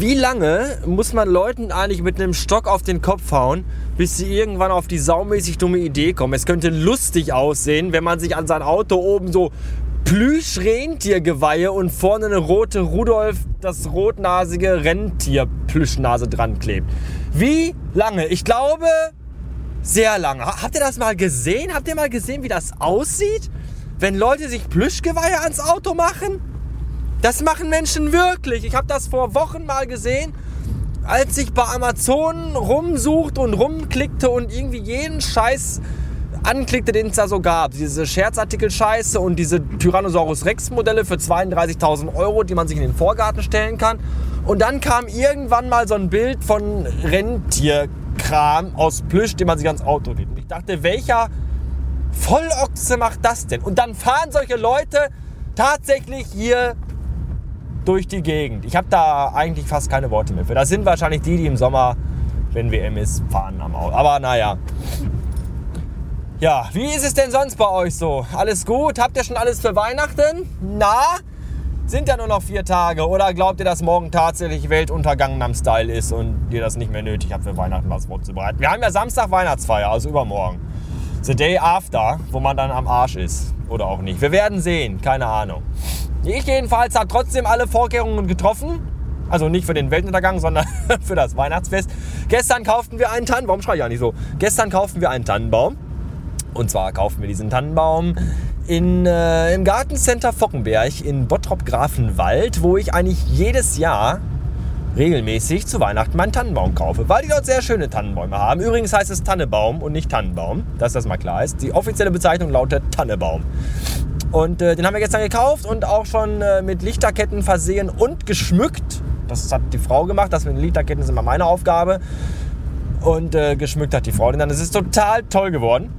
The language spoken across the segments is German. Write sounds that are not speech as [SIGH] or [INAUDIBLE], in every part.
wie lange muss man Leuten eigentlich mit einem Stock auf den Kopf hauen, bis sie irgendwann auf die saumäßig dumme Idee kommen? Es könnte lustig aussehen, wenn man sich an sein Auto oben so Plüsch-Rentiergeweihe und vorne eine rote Rudolf, das rotnasige Rentier-Plüschnase dran klebt. Wie lange? Ich glaube, sehr lange. Habt ihr das mal gesehen? Habt ihr mal gesehen, wie das aussieht? Wenn Leute sich Plüschgeweihe ans Auto machen? Das machen Menschen wirklich. Ich habe das vor Wochen mal gesehen, als ich bei Amazon rumsuchte und rumklickte und irgendwie jeden Scheiß anklickte, den es da so gab. Diese Scherzartikel-Scheiße und diese Tyrannosaurus Rex-Modelle für 32.000 Euro, die man sich in den Vorgarten stellen kann. Und dann kam irgendwann mal so ein Bild von Rentierkram aus Plüsch, den man sich ans Auto lädt. Und ich dachte, welcher Vollochse macht das denn? Und dann fahren solche Leute tatsächlich hier durch die Gegend. Ich habe da eigentlich fast keine Worte mehr für. Das sind wahrscheinlich die, die im Sommer, wenn WM ist, fahren am Auto. Aber naja. Ja, wie ist es denn sonst bei euch so? Alles gut? Habt ihr schon alles für Weihnachten? Na? Sind ja nur noch vier Tage. Oder glaubt ihr, dass morgen tatsächlich Weltuntergang am Style ist und ihr das nicht mehr nötig habt, für Weihnachten was vorzubereiten? Wir haben ja Samstag Weihnachtsfeier, also übermorgen. The day after, wo man dann am Arsch ist. Oder auch nicht. Wir werden sehen, keine Ahnung. Ich jedenfalls habe trotzdem alle Vorkehrungen getroffen. Also nicht für den Weltuntergang, sondern [LAUGHS] für das Weihnachtsfest. Gestern kauften wir einen Tannenbaum. Schreie ich ja nicht so? Gestern kauften wir einen Tannenbaum. Und zwar kauften wir diesen Tannenbaum in, äh, im Gartencenter Fockenberg in Bottrop-Grafenwald, wo ich eigentlich jedes Jahr regelmäßig zu Weihnachten meinen Tannenbaum kaufe, weil die dort sehr schöne Tannenbäume haben. Übrigens heißt es Tannebaum und nicht Tannenbaum, dass das mal klar ist. Die offizielle Bezeichnung lautet Tannebaum. Und äh, den haben wir gestern gekauft und auch schon äh, mit Lichterketten versehen und geschmückt. Das hat die Frau gemacht. Das mit den Lichterketten ist immer meine Aufgabe. Und äh, geschmückt hat die Frau den dann. Es ist total toll geworden.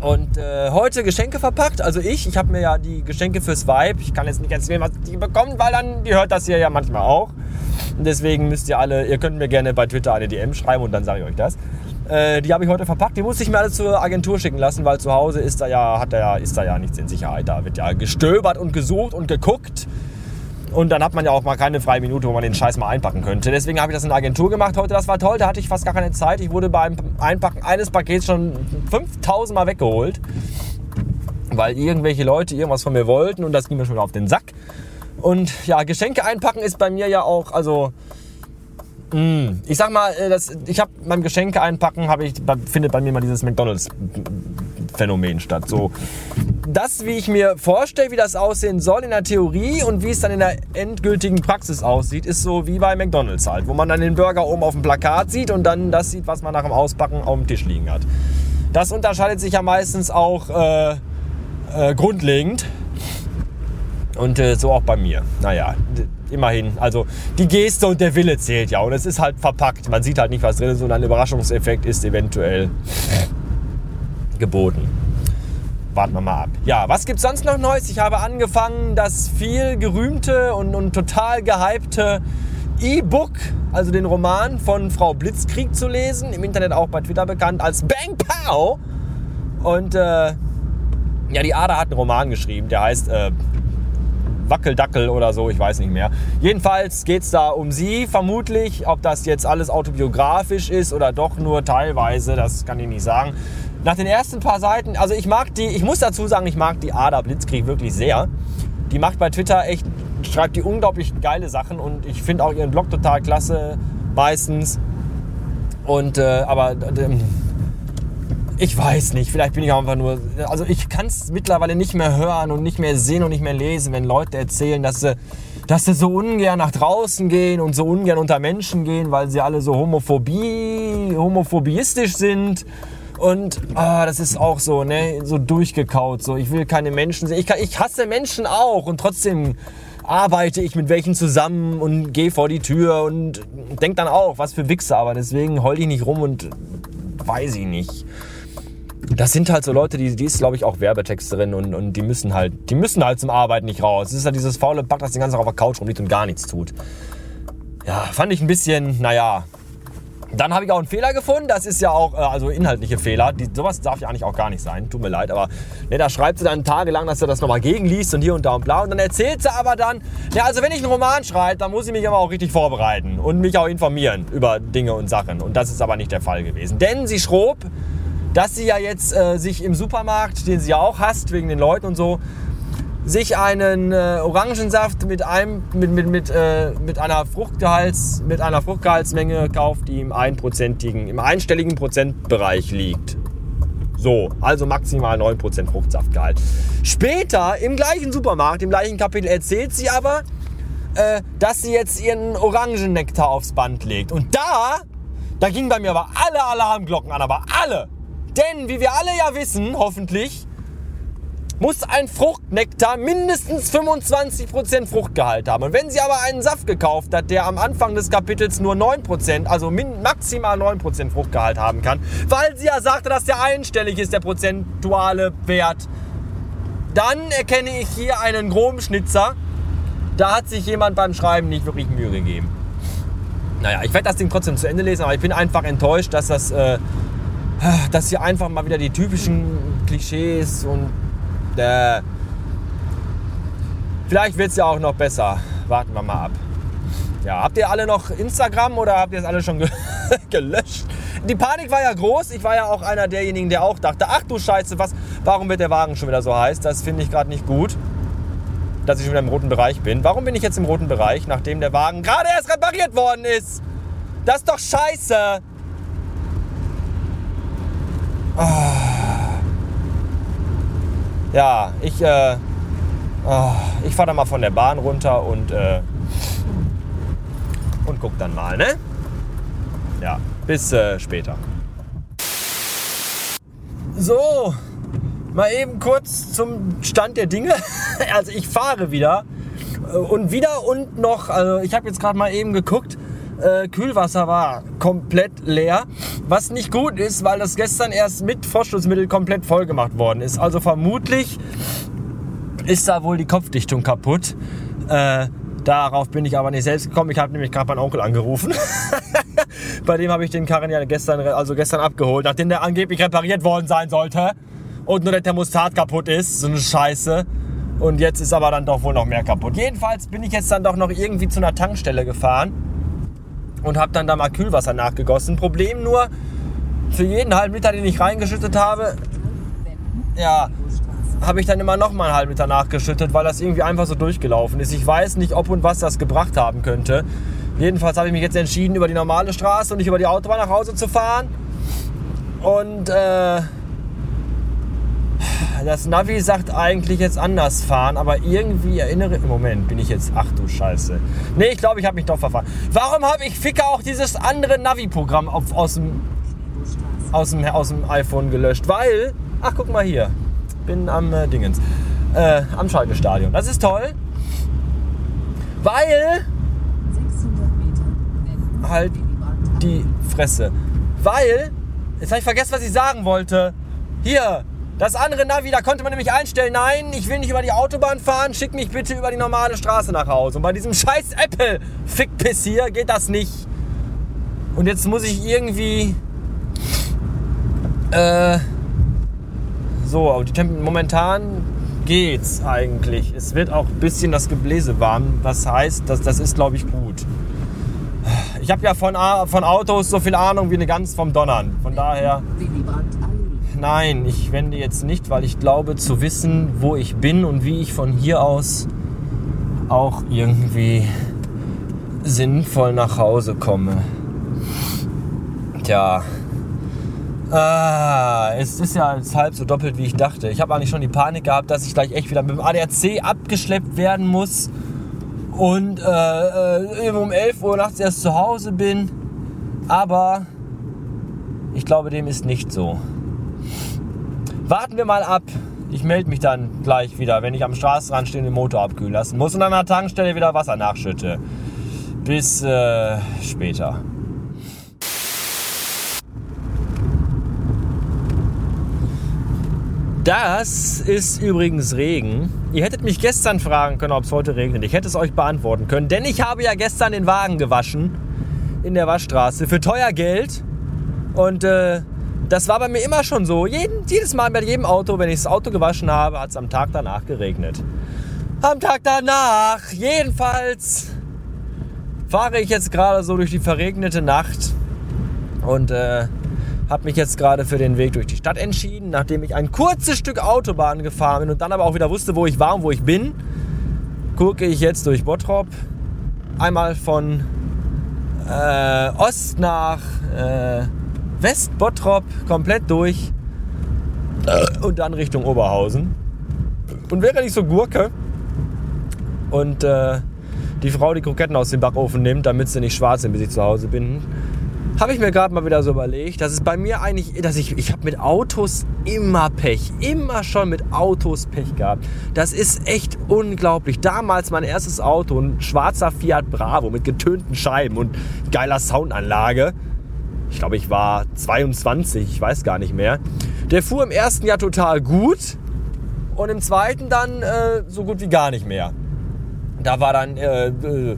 Und äh, heute Geschenke verpackt. Also ich, ich habe mir ja die Geschenke fürs Vibe. Ich kann jetzt nicht erzählen, was die bekommt, weil dann, die hört das hier ja manchmal auch. Und deswegen müsst ihr alle, ihr könnt mir gerne bei Twitter eine DM schreiben und dann sage ich euch das. Äh, die habe ich heute verpackt. Die musste ich mir alle zur Agentur schicken lassen, weil zu Hause ist da ja, hat da ja, ist da ja nichts in Sicherheit. Da wird ja gestöbert und gesucht und geguckt. Und dann hat man ja auch mal keine freie Minute, wo man den Scheiß mal einpacken könnte. Deswegen habe ich das in der Agentur gemacht heute. Das war toll, da hatte ich fast gar keine Zeit. Ich wurde beim Einpacken eines Pakets schon 5000 Mal weggeholt. Weil irgendwelche Leute irgendwas von mir wollten und das ging mir schon auf den Sack. Und ja, Geschenke einpacken ist bei mir ja auch, also. Ich sag mal, äh, das, ich habe beim Geschenke einpacken, ich, findet bei mir mal dieses McDonalds-Phänomen statt. So, das, wie ich mir vorstelle, wie das aussehen soll in der Theorie und wie es dann in der endgültigen Praxis aussieht, ist so wie bei McDonalds halt, wo man dann den Burger oben auf dem Plakat sieht und dann das sieht, was man nach dem Auspacken auf dem Tisch liegen hat. Das unterscheidet sich ja meistens auch äh, äh, grundlegend. Und äh, so auch bei mir. Naja, immerhin. Also die Geste und der Wille zählt ja. Und es ist halt verpackt. Man sieht halt nicht, was drin ist. Und ein Überraschungseffekt ist eventuell geboten. Warten wir mal ab. Ja, was gibt es sonst noch Neues? Ich habe angefangen, das viel gerühmte und, und total gehypte E-Book, also den Roman von Frau Blitzkrieg zu lesen. Im Internet auch bei Twitter bekannt als Bang Pow. Und äh, ja, die Ada hat einen Roman geschrieben, der heißt äh, Wackeldackel oder so, ich weiß nicht mehr. Jedenfalls geht es da um sie vermutlich. Ob das jetzt alles autobiografisch ist oder doch nur teilweise, das kann ich nicht sagen. Nach den ersten paar Seiten, also ich mag die, ich muss dazu sagen, ich mag die Ada Blitzkrieg wirklich sehr. Die macht bei Twitter echt, schreibt die unglaublich geile Sachen und ich finde auch ihren Blog total klasse, meistens. Und, äh, aber äh, ich weiß nicht, vielleicht bin ich auch einfach nur. Also ich kann es mittlerweile nicht mehr hören und nicht mehr sehen und nicht mehr lesen, wenn Leute erzählen, dass sie, dass sie so ungern nach draußen gehen und so ungern unter Menschen gehen, weil sie alle so homophobie, homophobistisch sind. Und ah, das ist auch so, ne, so durchgekaut. So, ich will keine Menschen sehen. Ich, kann, ich hasse Menschen auch und trotzdem arbeite ich mit welchen zusammen und gehe vor die Tür und denk dann auch, was für Wichser. Aber deswegen heul ich nicht rum und weiß ich nicht das sind halt so Leute, die, die ist, glaube ich, auch Werbetexterin und, und die müssen halt, die müssen halt zum Arbeiten nicht raus. Es ist halt dieses faule Pack, das den ganzen Tag auf der Couch rumliegt und gar nichts tut. Ja, fand ich ein bisschen, naja, Dann habe ich auch einen Fehler gefunden. Das ist ja auch, äh, also inhaltliche Fehler. Die, sowas darf ja eigentlich auch gar nicht sein. Tut mir leid. Aber ne, da schreibt sie dann tagelang, dass sie das nochmal gegenliest und hier und da und bla. Und dann erzählt sie aber dann, ja, also wenn ich einen Roman schreibe, dann muss ich mich aber auch richtig vorbereiten und mich auch informieren über Dinge und Sachen. Und das ist aber nicht der Fall gewesen. Denn sie schrob, dass sie ja jetzt äh, sich im Supermarkt, den sie ja auch hasst, wegen den Leuten und so, sich einen äh, Orangensaft mit, einem, mit, mit, mit, äh, mit, einer Fruchtgehalts, mit einer Fruchtgehaltsmenge kauft, die im einprozentigen, im einstelligen Prozentbereich liegt. So, also maximal 9% Fruchtsaftgehalt. Später im gleichen Supermarkt, im gleichen Kapitel erzählt sie aber, äh, dass sie jetzt ihren Orangennektar aufs Band legt. Und da, da gingen bei mir aber alle Alarmglocken an, aber alle. Denn, wie wir alle ja wissen, hoffentlich, muss ein Fruchtnektar mindestens 25% Fruchtgehalt haben. Und wenn sie aber einen Saft gekauft hat, der am Anfang des Kapitels nur 9%, also maximal 9% Fruchtgehalt haben kann, weil sie ja sagte, dass der einstellig ist, der prozentuale Wert, dann erkenne ich hier einen groben Schnitzer. Da hat sich jemand beim Schreiben nicht wirklich Mühe gegeben. Naja, ich werde das Ding trotzdem zu Ende lesen, aber ich bin einfach enttäuscht, dass das, äh, dass hier einfach mal wieder die typischen Klischees und äh, vielleicht wird es ja auch noch besser. Warten wir mal ab. Ja, habt ihr alle noch Instagram oder habt ihr es alle schon ge [LAUGHS] gelöscht? Die Panik war ja groß. Ich war ja auch einer derjenigen, der auch dachte, ach du Scheiße, was, warum wird der Wagen schon wieder so heiß? Das finde ich gerade nicht gut, dass ich schon wieder im roten Bereich bin. Warum bin ich jetzt im roten Bereich, nachdem der Wagen gerade erst repariert worden ist? Das ist doch scheiße. Oh. Ja, ich, äh, oh, ich fahre dann mal von der Bahn runter und, äh, und guck dann mal, ne? Ja, bis äh, später. So, mal eben kurz zum Stand der Dinge. [LAUGHS] Also ich fahre wieder und wieder und noch, also ich habe jetzt gerade mal eben geguckt, äh, Kühlwasser war komplett leer. Was nicht gut ist, weil das gestern erst mit Vorschussmittel komplett voll gemacht worden ist. Also vermutlich ist da wohl die Kopfdichtung kaputt. Äh, darauf bin ich aber nicht selbst gekommen. Ich habe nämlich gerade meinen Onkel angerufen. [LAUGHS] Bei dem habe ich den Karren ja gestern, also gestern abgeholt, nachdem der angeblich repariert worden sein sollte und nur der Thermostat kaputt ist. So eine Scheiße. Und jetzt ist aber dann doch wohl noch mehr kaputt. Jedenfalls bin ich jetzt dann doch noch irgendwie zu einer Tankstelle gefahren und habe dann da mal Kühlwasser nachgegossen. Problem nur, für jeden halben Liter, den ich reingeschüttet habe, ja, habe ich dann immer noch mal einen halben Liter nachgeschüttet, weil das irgendwie einfach so durchgelaufen ist. Ich weiß nicht, ob und was das gebracht haben könnte. Jedenfalls habe ich mich jetzt entschieden, über die normale Straße und nicht über die Autobahn nach Hause zu fahren. Und äh, das Navi sagt eigentlich jetzt anders fahren, aber irgendwie erinnere. Im Moment bin ich jetzt. Ach du Scheiße. Nee, ich glaube, ich habe mich doch verfahren. Warum habe ich Ficker auch dieses andere Navi-Programm aus dem, aus, dem, aus dem iPhone gelöscht? Weil. Ach, guck mal hier. Bin am äh, Dingens. Äh, am Schaltestadion. Das ist toll. Weil. Halt die Fresse. Weil. Jetzt habe ich vergessen, was ich sagen wollte. Hier, das andere Navi, da konnte man nämlich einstellen, nein, ich will nicht über die Autobahn fahren, schick mich bitte über die normale Straße nach Hause. Und bei diesem scheiß Apple Fickpiss hier geht das nicht. Und jetzt muss ich irgendwie... Äh, so, aber die Temp momentan geht's eigentlich. Es wird auch ein bisschen das Gebläse warm. Das heißt, das, das ist, glaube ich, gut. Ich habe ja von, von Autos so viel Ahnung wie eine Gans vom Donnern. Von daher... Nein, ich wende jetzt nicht, weil ich glaube zu wissen, wo ich bin und wie ich von hier aus auch irgendwie sinnvoll nach Hause komme. Tja. Ah, es ist ja halb so doppelt, wie ich dachte. Ich habe eigentlich schon die Panik gehabt, dass ich gleich echt wieder mit dem ADAC abgeschleppt werden muss und äh, äh um 11 Uhr nachts erst zu Hause bin. Aber ich glaube, dem ist nicht so. Warten wir mal ab. Ich melde mich dann gleich wieder, wenn ich am Straßenrand stehe und den Motor abkühlen lassen muss und an der Tankstelle wieder Wasser nachschütte. Bis äh, später. Das ist übrigens Regen. Ihr hättet mich gestern fragen können, ob es heute regnet. Ich hätte es euch beantworten können, denn ich habe ja gestern den Wagen gewaschen. in der Waschstraße für teuer Geld. Und äh, das war bei mir immer schon so. Jeden, jedes Mal bei jedem Auto, wenn ich das Auto gewaschen habe, hat es am Tag danach geregnet. Am Tag danach, jedenfalls, fahre ich jetzt gerade so durch die verregnete Nacht und äh, habe mich jetzt gerade für den Weg durch die Stadt entschieden, nachdem ich ein kurzes Stück Autobahn gefahren bin und dann aber auch wieder wusste, wo ich war und wo ich bin. Gucke ich jetzt durch Bottrop einmal von äh, Ost nach äh, West Bottrop komplett durch und dann Richtung Oberhausen. Und wäre nicht so Gurke und äh, die Frau die Kroketten aus dem Backofen nimmt, damit sie nicht schwarz sind, bis ich zu Hause bin, habe ich mir gerade mal wieder so überlegt, dass es bei mir eigentlich, dass ich, ich habe mit Autos immer Pech, immer schon mit Autos Pech gehabt. Das ist echt unglaublich. Damals mein erstes Auto, ein schwarzer Fiat Bravo mit getönten Scheiben und geiler Soundanlage. Ich glaube, ich war 22, ich weiß gar nicht mehr. Der fuhr im ersten Jahr total gut und im zweiten dann äh, so gut wie gar nicht mehr. Da war dann äh, äh,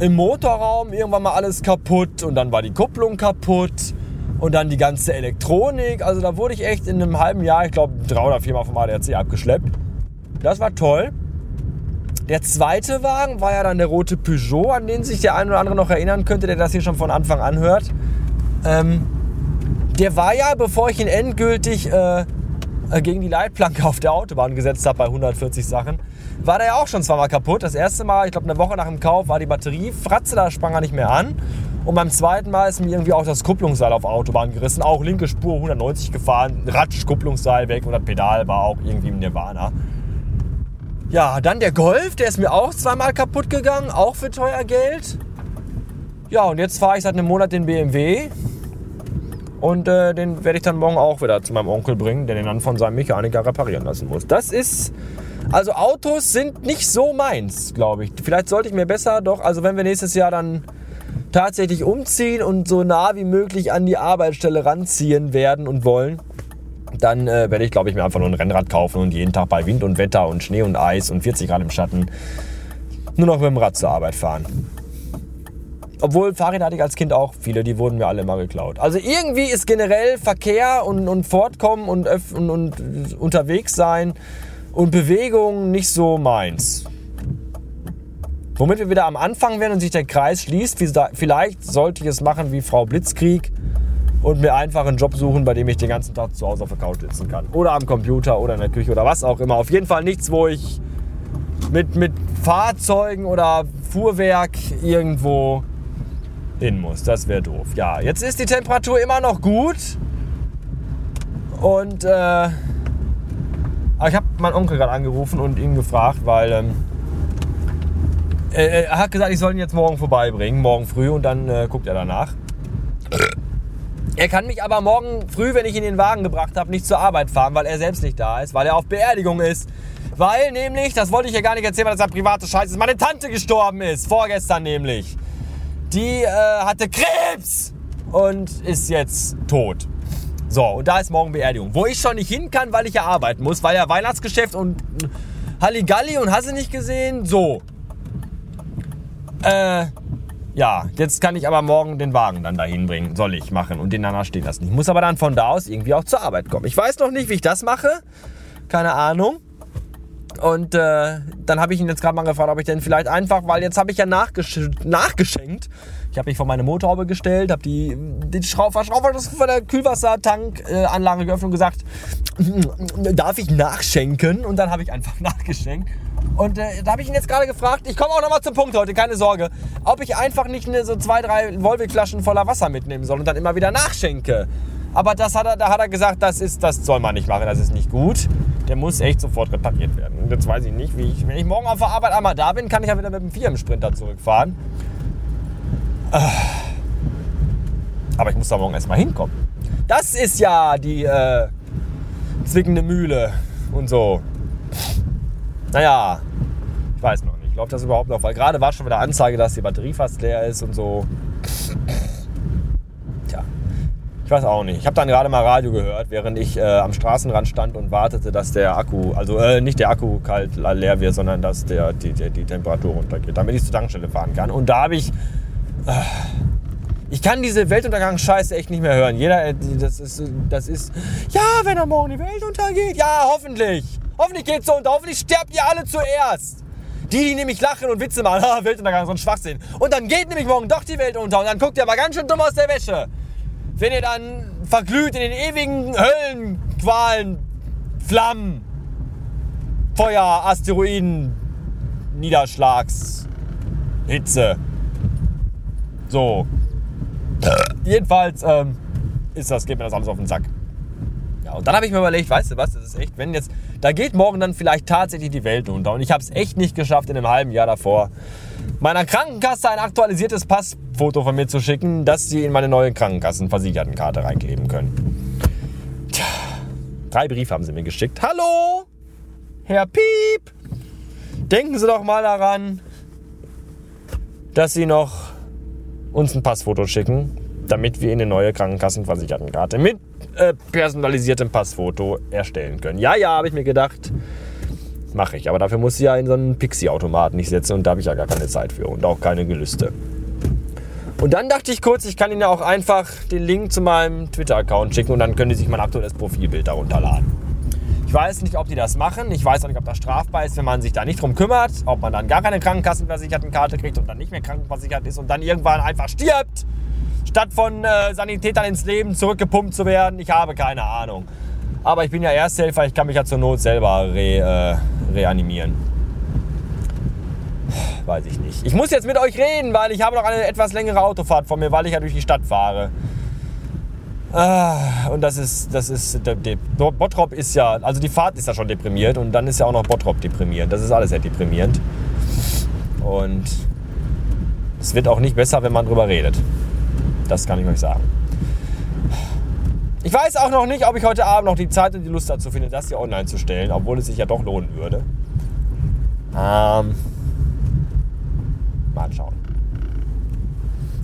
im Motorraum irgendwann mal alles kaputt und dann war die Kupplung kaputt und dann die ganze Elektronik. Also da wurde ich echt in einem halben Jahr, ich glaube, drei oder viermal vom ADAC abgeschleppt. Das war toll. Der zweite Wagen war ja dann der rote Peugeot, an den sich der ein oder andere noch erinnern könnte, der das hier schon von Anfang an hört. Ähm, der war ja, bevor ich ihn endgültig äh, gegen die Leitplanke auf der Autobahn gesetzt habe bei 140 Sachen, war der ja auch schon zweimal kaputt. Das erste Mal, ich glaube eine Woche nach dem Kauf, war die Batterie fratze, da sprang er nicht mehr an. Und beim zweiten Mal ist mir irgendwie auch das Kupplungsseil auf Autobahn gerissen. Auch linke Spur 190 gefahren, Ratsch, Kupplungsseil weg und das Pedal war auch irgendwie im Nirvana. Ja, dann der Golf, der ist mir auch zweimal kaputt gegangen, auch für teuer Geld. Ja, und jetzt fahre ich seit einem Monat den BMW. Und äh, den werde ich dann morgen auch wieder zu meinem Onkel bringen, der den dann von seinem Mechaniker reparieren lassen muss. Das ist also Autos sind nicht so meins, glaube ich. Vielleicht sollte ich mir besser doch, also wenn wir nächstes Jahr dann tatsächlich umziehen und so nah wie möglich an die Arbeitsstelle ranziehen werden und wollen, dann äh, werde ich, glaube ich, mir einfach nur ein Rennrad kaufen und jeden Tag bei Wind und Wetter und Schnee und Eis und 40 Grad im Schatten nur noch mit dem Rad zur Arbeit fahren. Obwohl Fahrräder hatte ich als Kind auch viele, die wurden mir alle immer geklaut. Also irgendwie ist generell Verkehr und, und Fortkommen und, und, und unterwegs sein und Bewegung nicht so meins. Womit wir wieder am Anfang werden und sich der Kreis schließt. Vielleicht sollte ich es machen wie Frau Blitzkrieg und mir einfach einen Job suchen, bei dem ich den ganzen Tag zu Hause auf der Couch sitzen kann. Oder am Computer oder in der Küche oder was auch immer. Auf jeden Fall nichts, wo ich mit, mit Fahrzeugen oder Fuhrwerk irgendwo hin muss. Das wäre doof. Ja, jetzt ist die Temperatur immer noch gut. Und äh, aber ich habe meinen Onkel gerade angerufen und ihn gefragt, weil ähm, er, hat gesagt, ich soll ihn jetzt morgen vorbeibringen, morgen früh und dann äh, guckt er danach. Er kann mich aber morgen früh, wenn ich ihn in den Wagen gebracht habe, nicht zur Arbeit fahren, weil er selbst nicht da ist, weil er auf Beerdigung ist. Weil nämlich, das wollte ich ja gar nicht erzählen, weil das ja private Scheiß ist, meine Tante gestorben ist. Vorgestern nämlich. Die äh, hatte Krebs und ist jetzt tot. So, und da ist morgen Beerdigung. Wo ich schon nicht hin kann, weil ich ja arbeiten muss, weil ja Weihnachtsgeschäft und Halligalli und hast du nicht gesehen? So. Äh, ja, jetzt kann ich aber morgen den Wagen dann dahin bringen. Soll ich machen und den danach stehen lassen. Ich muss aber dann von da aus irgendwie auch zur Arbeit kommen. Ich weiß noch nicht, wie ich das mache. Keine Ahnung. Und äh, dann habe ich ihn jetzt gerade mal gefragt, ob ich denn vielleicht einfach, weil jetzt habe ich ja nachgesch nachgeschenkt ich habe mich vor meine Motorhaube gestellt, habe die, den Schrauber, Schrauber von der Kühlwassertankanlage geöffnet und gesagt, darf ich nachschenken? Und dann habe ich einfach [LAUGHS] nachgeschenkt. Und äh, da habe ich ihn jetzt gerade gefragt, ich komme auch nochmal zum Punkt heute, keine Sorge, ob ich einfach nicht eine, so zwei, drei Volvic-Flaschen voller Wasser mitnehmen soll und dann immer wieder nachschenke. Aber das hat er, da hat er gesagt, das, ist, das soll man nicht machen, das ist nicht gut. Der muss echt sofort repariert werden. Und jetzt weiß ich nicht, wie ich, wenn ich morgen auf der Arbeit einmal da bin, kann ich ja wieder mit dem Firmensprinter zurückfahren. Aber ich muss da morgen erstmal hinkommen. Das ist ja die äh, zwickende Mühle und so. Naja, ich weiß noch nicht. Läuft das überhaupt noch? Weil gerade war schon wieder Anzeige, dass die Batterie fast leer ist und so. Weiß auch nicht. Ich habe dann gerade mal Radio gehört, während ich äh, am Straßenrand stand und wartete, dass der Akku, also äh, nicht der Akku kalt leer wird, sondern dass der, die, die, die Temperatur runtergeht, damit ich zur Tankstelle fahren kann. Und da habe ich Ich kann diese Weltuntergangsscheiße echt nicht mehr hören. Jeder, äh, das ist, das ist, ja, wenn am Morgen die Welt untergeht. Ja, hoffentlich. Hoffentlich geht's so unter. Hoffentlich sterbt ihr alle zuerst. Die, die nämlich lachen und Witze machen, ha, [LAUGHS] Weltuntergang, so ein Schwachsinn. Und dann geht nämlich morgen doch die Welt unter und dann guckt ihr aber ganz schön dumm aus der Wäsche. Wenn ihr dann verglüht in den ewigen Höllenqualen, Flammen, Feuer, Asteroiden, Niederschlags, Hitze. So. Jedenfalls ähm, ist das, geht mir das alles auf den Sack. Ja, und dann habe ich mir überlegt, weißt du was, das ist echt, wenn jetzt, da geht morgen dann vielleicht tatsächlich die Welt unter. Und ich habe es echt nicht geschafft, in einem halben Jahr davor meiner Krankenkasse ein aktualisiertes Passfoto von mir zu schicken, dass sie in meine neue Krankenkassenversichertenkarte reinkleben können. Tja, drei Briefe haben sie mir geschickt. Hallo, Herr Piep, denken Sie doch mal daran, dass Sie noch uns ein Passfoto schicken, damit wir Ihnen eine neue Krankenkassenversichertenkarte mit äh, personalisiertem Passfoto erstellen können. Ja, ja, habe ich mir gedacht, mache ich. Aber dafür muss ich ja in so einen Pixie-Automaten nicht setzen und da habe ich ja gar keine Zeit für und auch keine Gelüste. Und dann dachte ich kurz, ich kann Ihnen ja auch einfach den Link zu meinem Twitter-Account schicken und dann können Sie sich mein aktuelles Profilbild darunter laden. Ich weiß nicht, ob die das machen. Ich weiß auch nicht, ob das strafbar ist, wenn man sich da nicht drum kümmert. Ob man dann gar keine Krankenkassenversichertenkarte kriegt und dann nicht mehr krankenversichert ist und dann irgendwann einfach stirbt, statt von äh, Sanitätern ins Leben zurückgepumpt zu werden. Ich habe keine Ahnung. Aber ich bin ja Ersthelfer, ich kann mich ja zur Not selber re, äh, reanimieren. Weiß ich nicht. Ich muss jetzt mit euch reden, weil ich habe noch eine etwas längere Autofahrt vor mir, weil ich ja durch die Stadt fahre. Ah, und das ist, das ist, der, der, Bottrop ist ja, also die Fahrt ist ja schon deprimiert und dann ist ja auch noch Bottrop deprimierend. Das ist alles sehr deprimierend. Und es wird auch nicht besser, wenn man drüber redet. Das kann ich euch sagen. Ich weiß auch noch nicht, ob ich heute Abend noch die Zeit und die Lust dazu finde, das hier online zu stellen, obwohl es sich ja doch lohnen würde. Ähm, mal schauen.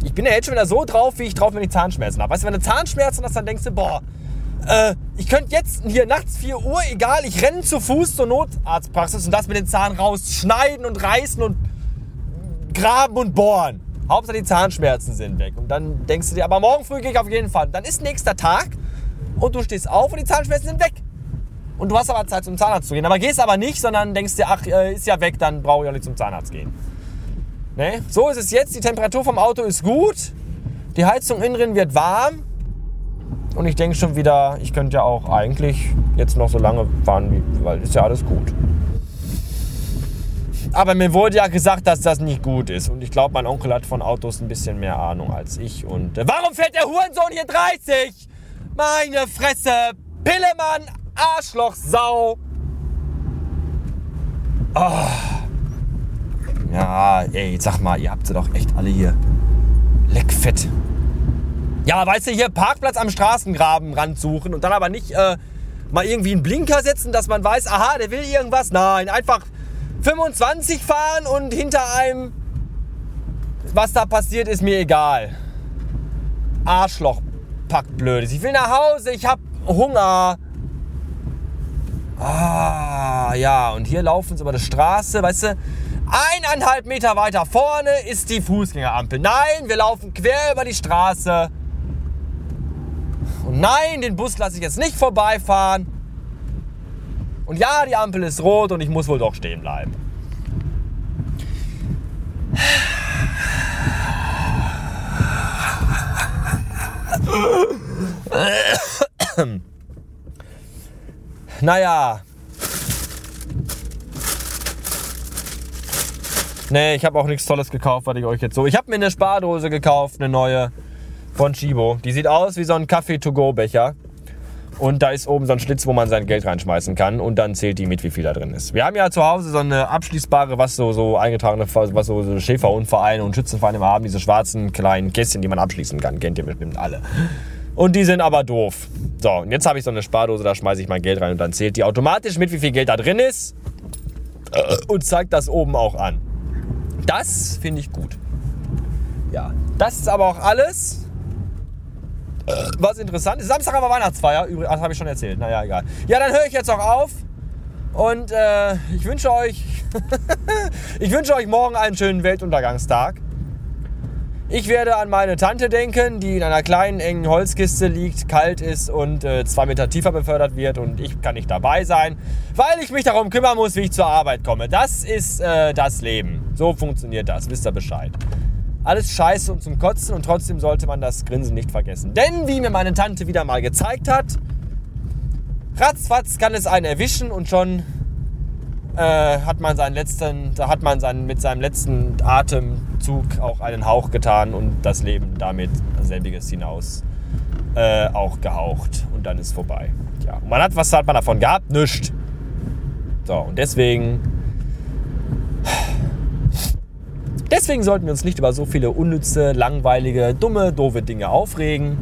Ich bin ja jetzt schon wieder so drauf, wie ich drauf wenn ich Zahnschmerzen habe. Weißt du, wenn du Zahnschmerzen hast, dann denkst du, boah, äh, ich könnte jetzt hier nachts 4 Uhr, egal, ich renne zu Fuß zur Notarztpraxis und das mit den Zahn rausschneiden und reißen und graben und bohren. Hauptsache die Zahnschmerzen sind weg. Und dann denkst du dir, aber morgen früh gehe ich auf jeden Fall. Dann ist nächster Tag und du stehst auf und die Zahnschmerzen sind weg. Und du hast aber Zeit zum Zahnarzt zu gehen. Aber gehst aber nicht, sondern denkst dir, ach, äh, ist ja weg, dann brauche ich auch nicht zum Zahnarzt gehen. Ne? So ist es jetzt. Die Temperatur vom Auto ist gut. Die Heizung innen wird warm. Und ich denke schon wieder, ich könnte ja auch eigentlich jetzt noch so lange fahren, weil ist ja alles gut. Aber mir wurde ja gesagt, dass das nicht gut ist. Und ich glaube, mein Onkel hat von Autos ein bisschen mehr Ahnung als ich. Und äh, warum fährt der Hurensohn hier 30? Meine Fresse! Pillemann, Arschloch, Sau! Oh. Ja, ey, sag mal, ihr habt sie doch echt alle hier. Leckfett. Ja, weißt du, hier Parkplatz am Straßengraben ransuchen und dann aber nicht äh, mal irgendwie einen Blinker setzen, dass man weiß, aha, der will irgendwas. Nein, einfach 25 fahren und hinter einem, was da passiert, ist mir egal. Arschloch Packblödes. Ich will nach Hause, ich hab Hunger. Ah, ja, und hier laufen sie über die Straße, weißt du, eineinhalb Meter weiter vorne ist die Fußgängerampel. Nein, wir laufen quer über die Straße. Und nein, den Bus lasse ich jetzt nicht vorbeifahren. Und ja, die Ampel ist rot und ich muss wohl doch stehen bleiben. Naja. Nee, ich habe auch nichts Tolles gekauft, was ich euch jetzt so. Ich habe mir eine Spardose gekauft, eine neue von Chibo. Die sieht aus wie so ein Kaffee-to-go-Becher. Und da ist oben so ein Schlitz, wo man sein Geld reinschmeißen kann. Und dann zählt die mit, wie viel da drin ist. Wir haben ja zu Hause so eine abschließbare, was so, so eingetragene, was so, so Schäferhundvereine und Schützenvereine haben. Diese schwarzen kleinen Kästchen, die man abschließen kann. Kennt ihr bestimmt alle. Und die sind aber doof. So, und jetzt habe ich so eine Spardose, da schmeiße ich mein Geld rein und dann zählt die automatisch mit, wie viel Geld da drin ist. Und zeigt das oben auch an. Das finde ich gut. Ja, das ist aber auch alles was interessant ist. Samstag aber Weihnachtsfeier, übrigens, das habe ich schon erzählt. Naja, egal. Ja, dann höre ich jetzt auch auf. Und äh, ich wünsche euch, [LAUGHS] ich wünsche euch morgen einen schönen Weltuntergangstag. Ich werde an meine Tante denken, die in einer kleinen, engen Holzkiste liegt, kalt ist und äh, zwei Meter tiefer befördert wird und ich kann nicht dabei sein, weil ich mich darum kümmern muss, wie ich zur Arbeit komme. Das ist äh, das Leben. So funktioniert das, wisst ihr Bescheid. Alles scheiße und zum Kotzen und trotzdem sollte man das Grinsen nicht vergessen. Denn wie mir meine Tante wieder mal gezeigt hat, ratzfatz kann es einen erwischen und schon äh, hat man seinen letzten, da hat man seinen, mit seinem letzten Atemzug auch einen Hauch getan und das Leben damit selbiges hinaus äh, auch gehaucht und dann ist vorbei. Ja, und man hat, was hat man davon gehabt? Nichts. So, und deswegen, deswegen sollten wir uns nicht über so viele unnütze, langweilige, dumme, doofe Dinge aufregen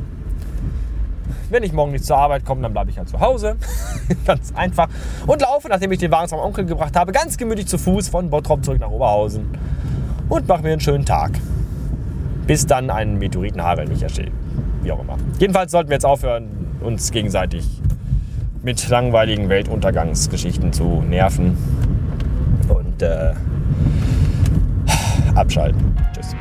wenn ich morgen nicht zur Arbeit komme, dann bleibe ich halt zu Hause. [LAUGHS] ganz einfach. Und laufe, nachdem ich den Wagen zum Onkel gebracht habe, ganz gemütlich zu Fuß von Bottrop zurück nach Oberhausen. Und mache mir einen schönen Tag. Bis dann ein Meteoritenhagel mich ersteht. Wie auch immer. Jedenfalls sollten wir jetzt aufhören, uns gegenseitig mit langweiligen Weltuntergangsgeschichten zu nerven. Und äh, abschalten. Tschüss.